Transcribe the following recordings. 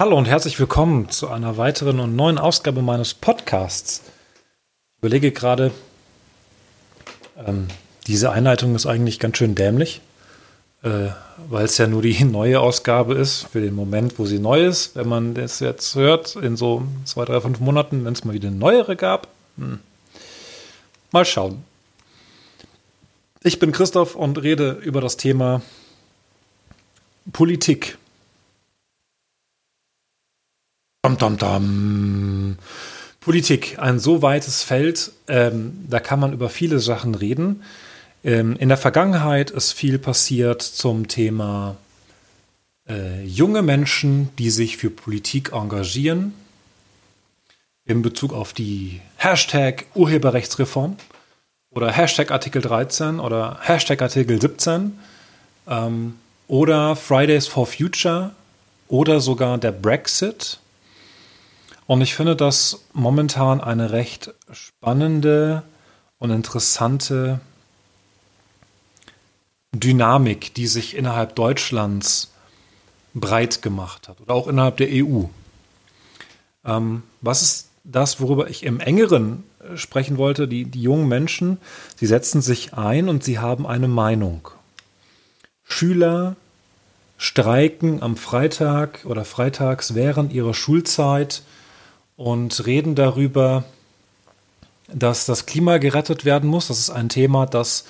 Hallo und herzlich willkommen zu einer weiteren und neuen Ausgabe meines Podcasts. Ich überlege gerade, ähm, diese Einleitung ist eigentlich ganz schön dämlich, äh, weil es ja nur die neue Ausgabe ist für den Moment, wo sie neu ist. Wenn man das jetzt hört, in so zwei, drei, fünf Monaten, wenn es mal wieder eine neuere gab, hm. mal schauen. Ich bin Christoph und rede über das Thema Politik. Dum, dum, dum. Politik, ein so weites Feld, ähm, da kann man über viele Sachen reden. Ähm, in der Vergangenheit ist viel passiert zum Thema äh, junge Menschen, die sich für Politik engagieren, in Bezug auf die Hashtag Urheberrechtsreform oder Hashtag Artikel 13 oder Hashtag Artikel 17 ähm, oder Fridays for Future oder sogar der Brexit und ich finde das momentan eine recht spannende und interessante Dynamik, die sich innerhalb Deutschlands breit gemacht hat oder auch innerhalb der EU. Ähm, was ist das, worüber ich im engeren sprechen wollte? Die, die jungen Menschen, sie setzen sich ein und sie haben eine Meinung. Schüler streiken am Freitag oder freitags während ihrer Schulzeit und reden darüber, dass das Klima gerettet werden muss. Das ist ein Thema, das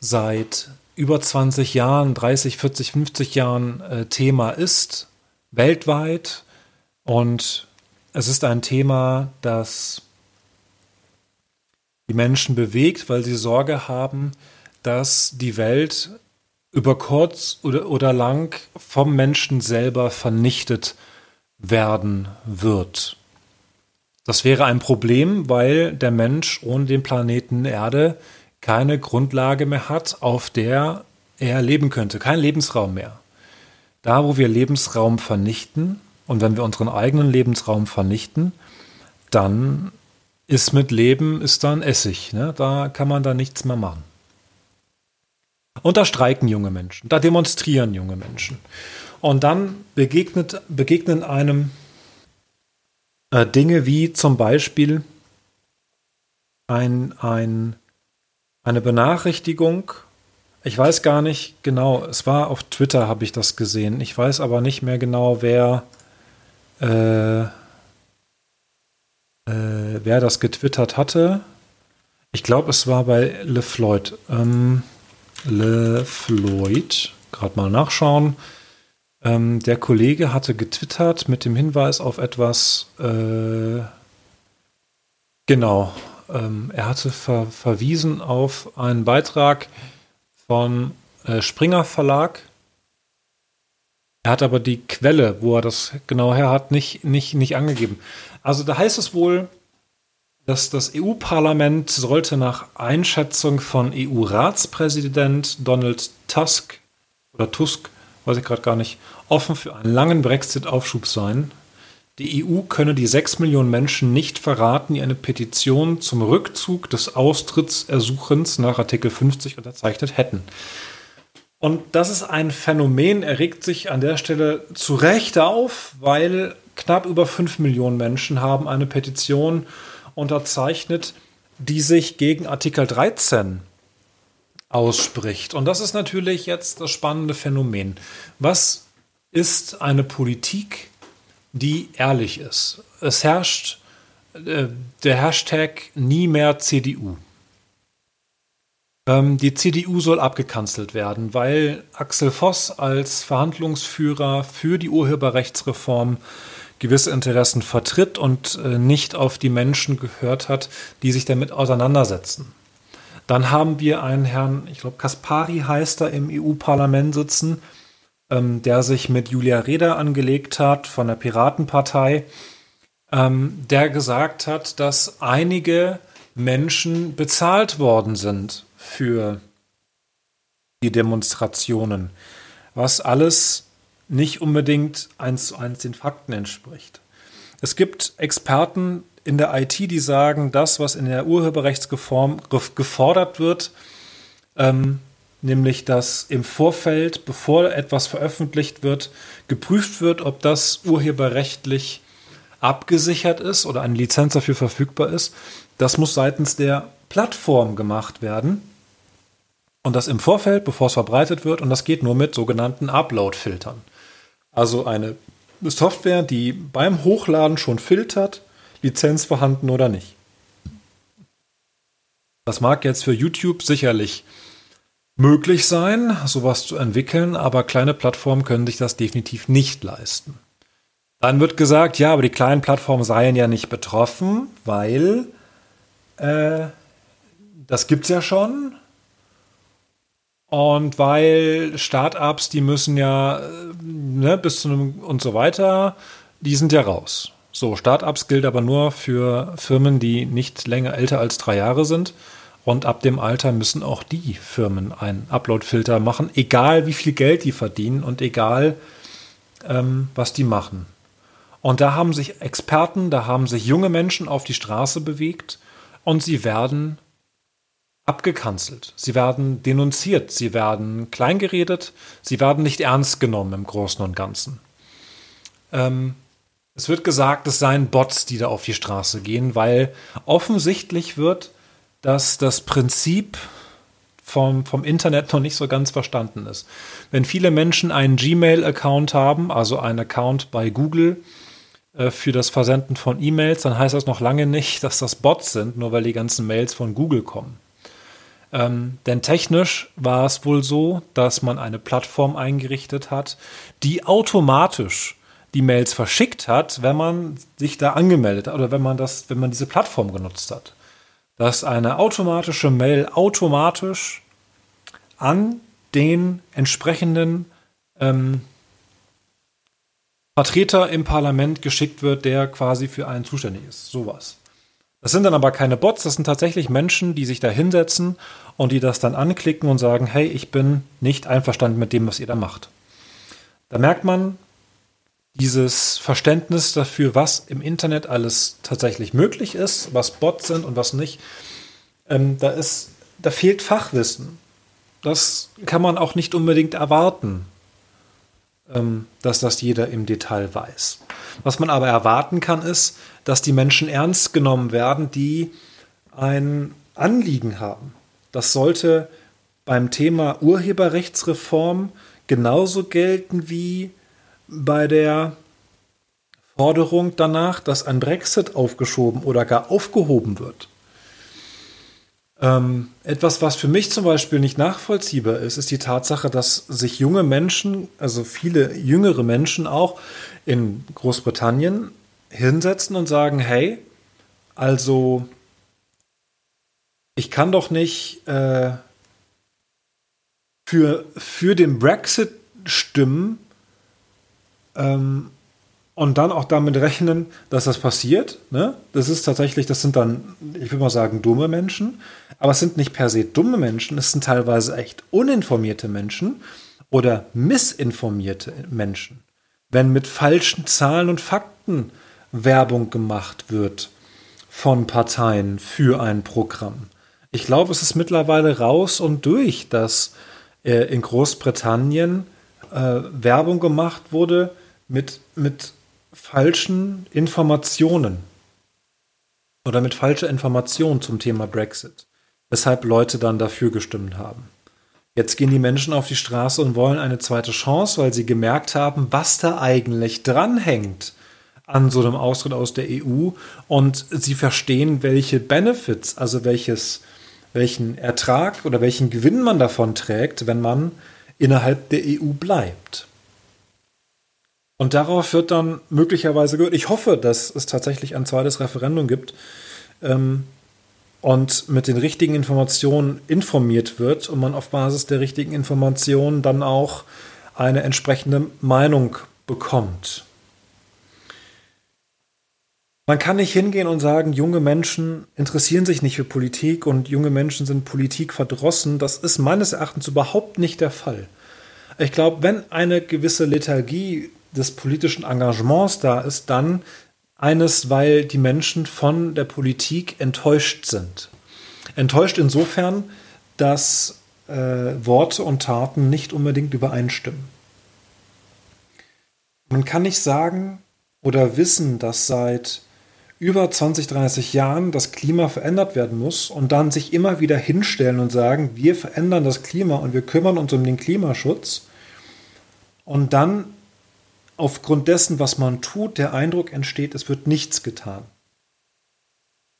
seit über 20 Jahren, 30, 40, 50 Jahren äh, Thema ist, weltweit. Und es ist ein Thema, das die Menschen bewegt, weil sie Sorge haben, dass die Welt über kurz oder, oder lang vom Menschen selber vernichtet werden wird. Das wäre ein Problem, weil der Mensch ohne den Planeten Erde keine Grundlage mehr hat, auf der er leben könnte, kein Lebensraum mehr. Da, wo wir Lebensraum vernichten und wenn wir unseren eigenen Lebensraum vernichten, dann ist mit Leben ist dann Essig. Ne? Da kann man da nichts mehr machen. Und da streiken junge Menschen, da demonstrieren junge Menschen. Und dann begegnet, begegnen einem äh, Dinge wie zum Beispiel ein, ein, eine Benachrichtigung. Ich weiß gar nicht genau, es war auf Twitter, habe ich das gesehen. Ich weiß aber nicht mehr genau, wer, äh, äh, wer das getwittert hatte. Ich glaube, es war bei LeFloid. Ähm, LeFloid, gerade mal nachschauen. Ähm, der Kollege hatte getwittert mit dem Hinweis auf etwas, äh, genau, ähm, er hatte ver verwiesen auf einen Beitrag von äh, Springer Verlag. Er hat aber die Quelle, wo er das genau her hat, nicht, nicht, nicht angegeben. Also da heißt es wohl, dass das EU-Parlament sollte nach Einschätzung von EU-Ratspräsident Donald Tusk oder Tusk weiß ich gerade gar nicht, offen für einen langen Brexit-Aufschub sein. Die EU könne die sechs Millionen Menschen nicht verraten, die eine Petition zum Rückzug des Austrittsersuchens nach Artikel 50 unterzeichnet hätten. Und das ist ein Phänomen, erregt sich an der Stelle zu Recht auf, weil knapp über fünf Millionen Menschen haben eine Petition unterzeichnet, die sich gegen Artikel 13 ausspricht. Und das ist natürlich jetzt das spannende Phänomen. Was ist eine Politik, die ehrlich ist? Es herrscht äh, der Hashtag nie mehr CDU. Ähm, die CDU soll abgekanzelt werden, weil Axel Voss als Verhandlungsführer für die Urheberrechtsreform gewisse Interessen vertritt und äh, nicht auf die Menschen gehört hat, die sich damit auseinandersetzen. Dann haben wir einen Herrn, ich glaube, Kaspari heißt er, im EU-Parlament sitzen, ähm, der sich mit Julia Reda angelegt hat von der Piratenpartei, ähm, der gesagt hat, dass einige Menschen bezahlt worden sind für die Demonstrationen, was alles nicht unbedingt eins zu eins den Fakten entspricht. Es gibt Experten in der IT, die sagen, das, was in der Urheberrechtsreform gefordert wird, ähm, nämlich dass im Vorfeld, bevor etwas veröffentlicht wird, geprüft wird, ob das urheberrechtlich abgesichert ist oder eine Lizenz dafür verfügbar ist. Das muss seitens der Plattform gemacht werden. Und das im Vorfeld, bevor es verbreitet wird. Und das geht nur mit sogenannten Upload-Filtern. Also eine Software, die beim Hochladen schon filtert, Lizenz vorhanden oder nicht. Das mag jetzt für YouTube sicherlich möglich sein, sowas zu entwickeln, aber kleine Plattformen können sich das definitiv nicht leisten. Dann wird gesagt, ja, aber die kleinen Plattformen seien ja nicht betroffen, weil äh, das es ja schon. Und weil Startups, die müssen ja äh, ne, bis zu einem und so weiter, die sind ja raus. So, Startups gilt aber nur für Firmen, die nicht länger älter als drei Jahre sind. Und ab dem Alter müssen auch die Firmen einen Upload-Filter machen, egal wie viel Geld die verdienen und egal ähm, was die machen. Und da haben sich Experten, da haben sich junge Menschen auf die Straße bewegt und sie werden abgekanzelt, sie werden denunziert, sie werden kleingeredet, sie werden nicht ernst genommen im Großen und Ganzen. Ähm, es wird gesagt, es seien Bots, die da auf die Straße gehen, weil offensichtlich wird dass das Prinzip vom, vom Internet noch nicht so ganz verstanden ist. Wenn viele Menschen einen Gmail-Account haben, also einen Account bei Google äh, für das Versenden von E-Mails, dann heißt das noch lange nicht, dass das Bots sind, nur weil die ganzen Mails von Google kommen. Ähm, denn technisch war es wohl so, dass man eine Plattform eingerichtet hat, die automatisch die Mails verschickt hat, wenn man sich da angemeldet hat oder wenn man das, wenn man diese Plattform genutzt hat dass eine automatische Mail automatisch an den entsprechenden ähm, Vertreter im Parlament geschickt wird, der quasi für einen zuständig ist. Sowas. Das sind dann aber keine Bots, das sind tatsächlich Menschen, die sich da hinsetzen und die das dann anklicken und sagen, hey, ich bin nicht einverstanden mit dem, was ihr da macht. Da merkt man, dieses Verständnis dafür, was im Internet alles tatsächlich möglich ist, was Bots sind und was nicht, ähm, da ist, da fehlt Fachwissen. Das kann man auch nicht unbedingt erwarten, ähm, dass das jeder im Detail weiß. Was man aber erwarten kann, ist, dass die Menschen ernst genommen werden, die ein Anliegen haben. Das sollte beim Thema Urheberrechtsreform genauso gelten wie bei der Forderung danach, dass ein Brexit aufgeschoben oder gar aufgehoben wird. Ähm, etwas, was für mich zum Beispiel nicht nachvollziehbar ist, ist die Tatsache, dass sich junge Menschen, also viele jüngere Menschen auch in Großbritannien hinsetzen und sagen, hey, also ich kann doch nicht äh, für, für den Brexit stimmen, ähm, und dann auch damit rechnen, dass das passiert. Ne? Das ist tatsächlich, das sind dann, ich würde mal sagen, dumme Menschen. Aber es sind nicht per se dumme Menschen, es sind teilweise echt uninformierte Menschen oder missinformierte Menschen. Wenn mit falschen Zahlen und Fakten Werbung gemacht wird von Parteien für ein Programm. Ich glaube, es ist mittlerweile raus und durch, dass äh, in Großbritannien äh, Werbung gemacht wurde mit, mit falschen Informationen oder mit falscher Information zum Thema Brexit, weshalb Leute dann dafür gestimmt haben. Jetzt gehen die Menschen auf die Straße und wollen eine zweite Chance, weil sie gemerkt haben, was da eigentlich dranhängt an so einem Austritt aus der EU und sie verstehen, welche Benefits, also welches, welchen Ertrag oder welchen Gewinn man davon trägt, wenn man innerhalb der EU bleibt. Und darauf wird dann möglicherweise gehört. Ich hoffe, dass es tatsächlich ein zweites Referendum gibt ähm, und mit den richtigen Informationen informiert wird und man auf Basis der richtigen Informationen dann auch eine entsprechende Meinung bekommt. Man kann nicht hingehen und sagen, junge Menschen interessieren sich nicht für Politik und junge Menschen sind Politik verdrossen. Das ist meines Erachtens überhaupt nicht der Fall. Ich glaube, wenn eine gewisse Lethargie des politischen Engagements da ist, dann eines, weil die Menschen von der Politik enttäuscht sind. Enttäuscht insofern, dass äh, Worte und Taten nicht unbedingt übereinstimmen. Man kann nicht sagen oder wissen, dass seit über 20, 30 Jahren das Klima verändert werden muss und dann sich immer wieder hinstellen und sagen, wir verändern das Klima und wir kümmern uns um den Klimaschutz und dann aufgrund dessen, was man tut, der Eindruck entsteht, es wird nichts getan.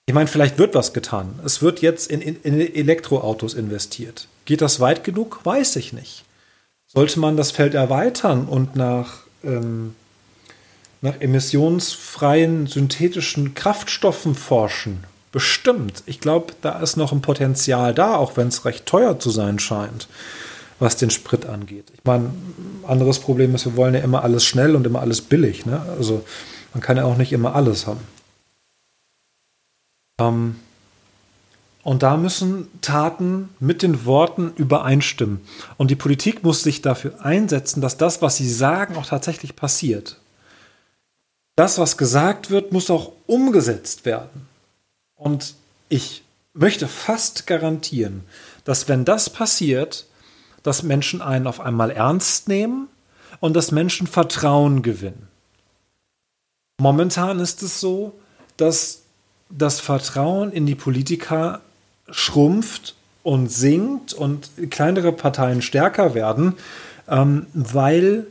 Ich meine, vielleicht wird was getan. Es wird jetzt in, in, in Elektroautos investiert. Geht das weit genug? Weiß ich nicht. Sollte man das Feld erweitern und nach ähm, nach emissionsfreien synthetischen Kraftstoffen forschen. Bestimmt. Ich glaube, da ist noch ein Potenzial da, auch wenn es recht teuer zu sein scheint, was den Sprit angeht. Ich meine, anderes Problem ist, wir wollen ja immer alles schnell und immer alles billig. Ne? Also man kann ja auch nicht immer alles haben. Ähm, und da müssen Taten mit den Worten übereinstimmen. Und die Politik muss sich dafür einsetzen, dass das, was sie sagen, auch tatsächlich passiert das, was gesagt wird, muss auch umgesetzt werden. Und ich möchte fast garantieren, dass wenn das passiert, dass Menschen einen auf einmal ernst nehmen und dass Menschen Vertrauen gewinnen. Momentan ist es so, dass das Vertrauen in die Politiker schrumpft und sinkt und kleinere Parteien stärker werden, ähm, weil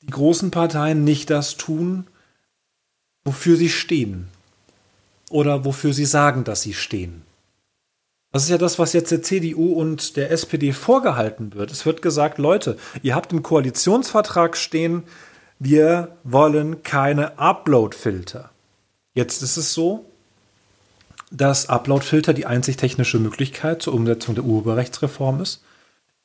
die großen Parteien nicht das tun, wofür sie stehen. Oder wofür sie sagen, dass sie stehen. Das ist ja das, was jetzt der CDU und der SPD vorgehalten wird. Es wird gesagt, Leute, ihr habt im Koalitionsvertrag stehen, wir wollen keine Upload-Filter. Jetzt ist es so, dass Upload-Filter die einzig technische Möglichkeit zur Umsetzung der Urheberrechtsreform ist.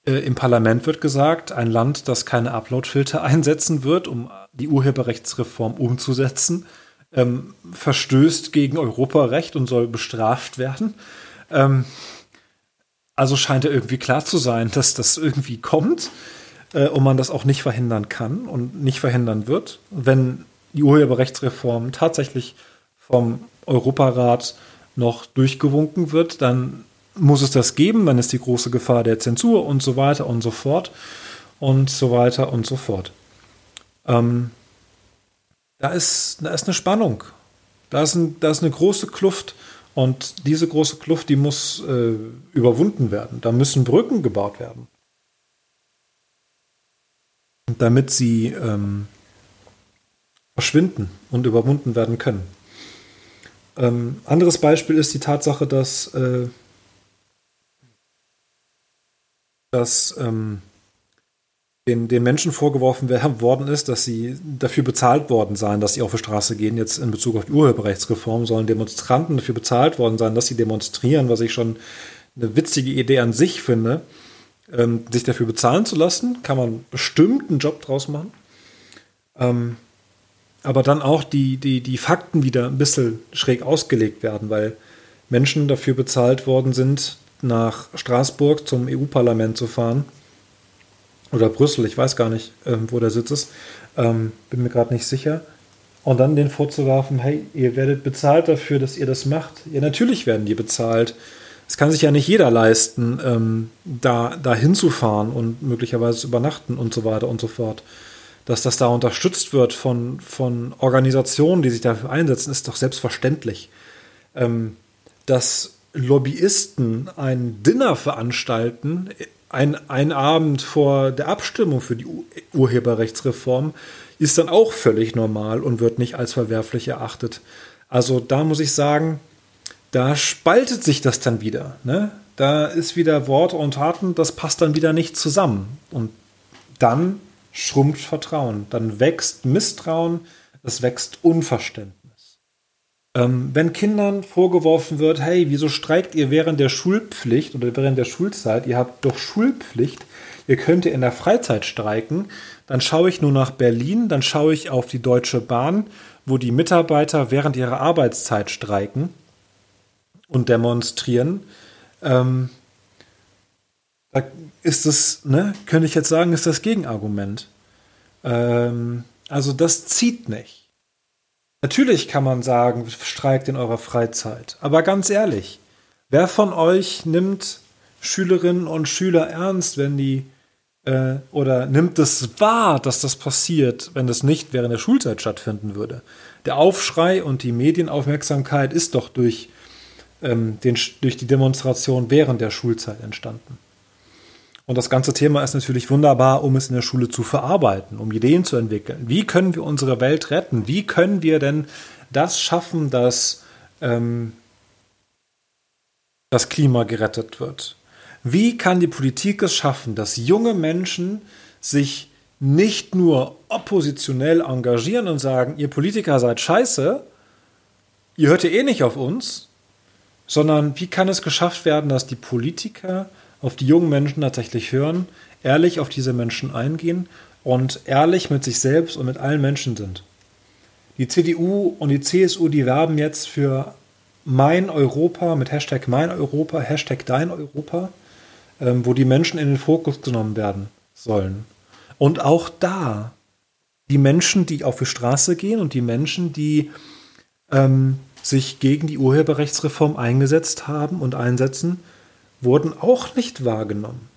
Äh, Im Parlament wird gesagt, ein Land, das keine Uploadfilter einsetzen wird, um die Urheberrechtsreform umzusetzen, ähm, verstößt gegen Europarecht und soll bestraft werden. Ähm, also scheint ja irgendwie klar zu sein, dass das irgendwie kommt äh, und man das auch nicht verhindern kann und nicht verhindern wird. Wenn die Urheberrechtsreform tatsächlich vom Europarat noch durchgewunken wird, dann muss es das geben, dann ist die große Gefahr der Zensur und so weiter und so fort und so weiter und so fort. Ähm, da, ist, da ist eine Spannung. Da ist, ein, da ist eine große Kluft und diese große Kluft, die muss äh, überwunden werden. Da müssen Brücken gebaut werden. Damit sie ähm, verschwinden und überwunden werden können. Ähm, anderes Beispiel ist die Tatsache, dass äh, dass ähm, den, den Menschen vorgeworfen worden ist, dass sie dafür bezahlt worden seien, dass sie auf die Straße gehen. Jetzt in Bezug auf die Urheberrechtsreform sollen Demonstranten dafür bezahlt worden sein, dass sie demonstrieren, was ich schon eine witzige Idee an sich finde. Ähm, sich dafür bezahlen zu lassen, kann man bestimmt einen Job draus machen. Ähm, aber dann auch die, die, die Fakten wieder ein bisschen schräg ausgelegt werden, weil Menschen dafür bezahlt worden sind, nach Straßburg zum EU-Parlament zu fahren. Oder Brüssel, ich weiß gar nicht, ähm, wo der Sitz ist. Ähm, bin mir gerade nicht sicher. Und dann den vorzuwerfen, hey, ihr werdet bezahlt dafür, dass ihr das macht. Ja, natürlich werden die bezahlt. Es kann sich ja nicht jeder leisten, ähm, da, da hinzufahren und möglicherweise übernachten und so weiter und so fort. Dass das da unterstützt wird von, von Organisationen, die sich dafür einsetzen, ist doch selbstverständlich. Ähm, dass Lobbyisten ein Dinner veranstalten, ein, ein Abend vor der Abstimmung für die Urheberrechtsreform, ist dann auch völlig normal und wird nicht als verwerflich erachtet. Also da muss ich sagen, da spaltet sich das dann wieder. Ne? Da ist wieder Worte und Taten, das passt dann wieder nicht zusammen. Und dann schrumpft Vertrauen, dann wächst Misstrauen, es wächst Unverständnis. Ähm, wenn Kindern vorgeworfen wird, hey, wieso streikt ihr während der Schulpflicht oder während der Schulzeit? Ihr habt doch Schulpflicht. Ihr könnt in der Freizeit streiken. Dann schaue ich nur nach Berlin, dann schaue ich auf die Deutsche Bahn, wo die Mitarbeiter während ihrer Arbeitszeit streiken und demonstrieren. Ähm, da ist es, ne, könnte ich jetzt sagen, ist das Gegenargument. Ähm, also das zieht nicht. Natürlich kann man sagen, streikt in eurer Freizeit. Aber ganz ehrlich, wer von euch nimmt Schülerinnen und Schüler ernst, wenn die äh, oder nimmt es wahr, dass das passiert, wenn das nicht während der Schulzeit stattfinden würde? Der Aufschrei und die Medienaufmerksamkeit ist doch durch, ähm, den, durch die Demonstration während der Schulzeit entstanden. Und das ganze Thema ist natürlich wunderbar, um es in der Schule zu verarbeiten, um Ideen zu entwickeln. Wie können wir unsere Welt retten? Wie können wir denn das schaffen, dass ähm, das Klima gerettet wird? Wie kann die Politik es schaffen, dass junge Menschen sich nicht nur oppositionell engagieren und sagen, ihr Politiker seid scheiße, ihr hört ja eh nicht auf uns, sondern wie kann es geschafft werden, dass die Politiker auf die jungen Menschen tatsächlich hören, ehrlich auf diese Menschen eingehen und ehrlich mit sich selbst und mit allen Menschen sind. Die CDU und die CSU, die werben jetzt für mein Europa mit Hashtag mein Europa, Hashtag dein Europa, ähm, wo die Menschen in den Fokus genommen werden sollen. Und auch da, die Menschen, die auf die Straße gehen und die Menschen, die ähm, sich gegen die Urheberrechtsreform eingesetzt haben und einsetzen, wurden auch nicht wahrgenommen.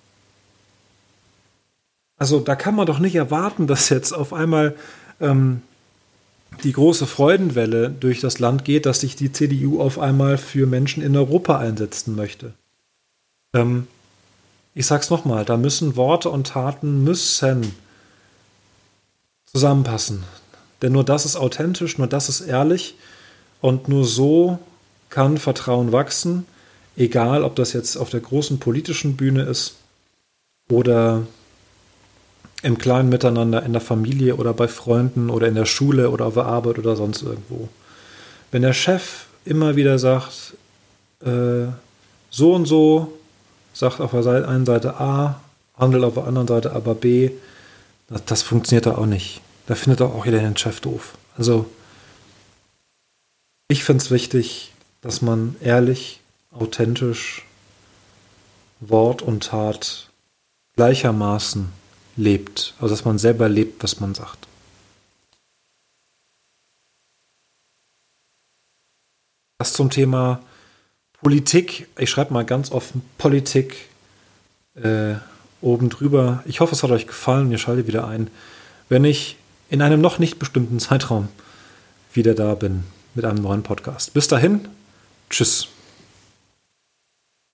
Also da kann man doch nicht erwarten, dass jetzt auf einmal ähm, die große Freudenwelle durch das Land geht, dass sich die CDU auf einmal für Menschen in Europa einsetzen möchte. Ähm, ich sag's nochmal, da müssen Worte und Taten müssen zusammenpassen. Denn nur das ist authentisch, nur das ist ehrlich und nur so kann Vertrauen wachsen Egal, ob das jetzt auf der großen politischen Bühne ist oder im kleinen Miteinander in der Familie oder bei Freunden oder in der Schule oder auf der Arbeit oder sonst irgendwo. Wenn der Chef immer wieder sagt, äh, so und so, sagt auf der einen Seite A, handelt auf der anderen Seite aber B, das, das funktioniert da auch nicht. Da findet auch jeder den Chef doof. Also, ich finde es wichtig, dass man ehrlich authentisch Wort und Tat gleichermaßen lebt. Also dass man selber lebt, was man sagt. Das zum Thema Politik. Ich schreibe mal ganz offen Politik äh, oben drüber. Ich hoffe, es hat euch gefallen. Ihr schaltet wieder ein, wenn ich in einem noch nicht bestimmten Zeitraum wieder da bin mit einem neuen Podcast. Bis dahin, tschüss.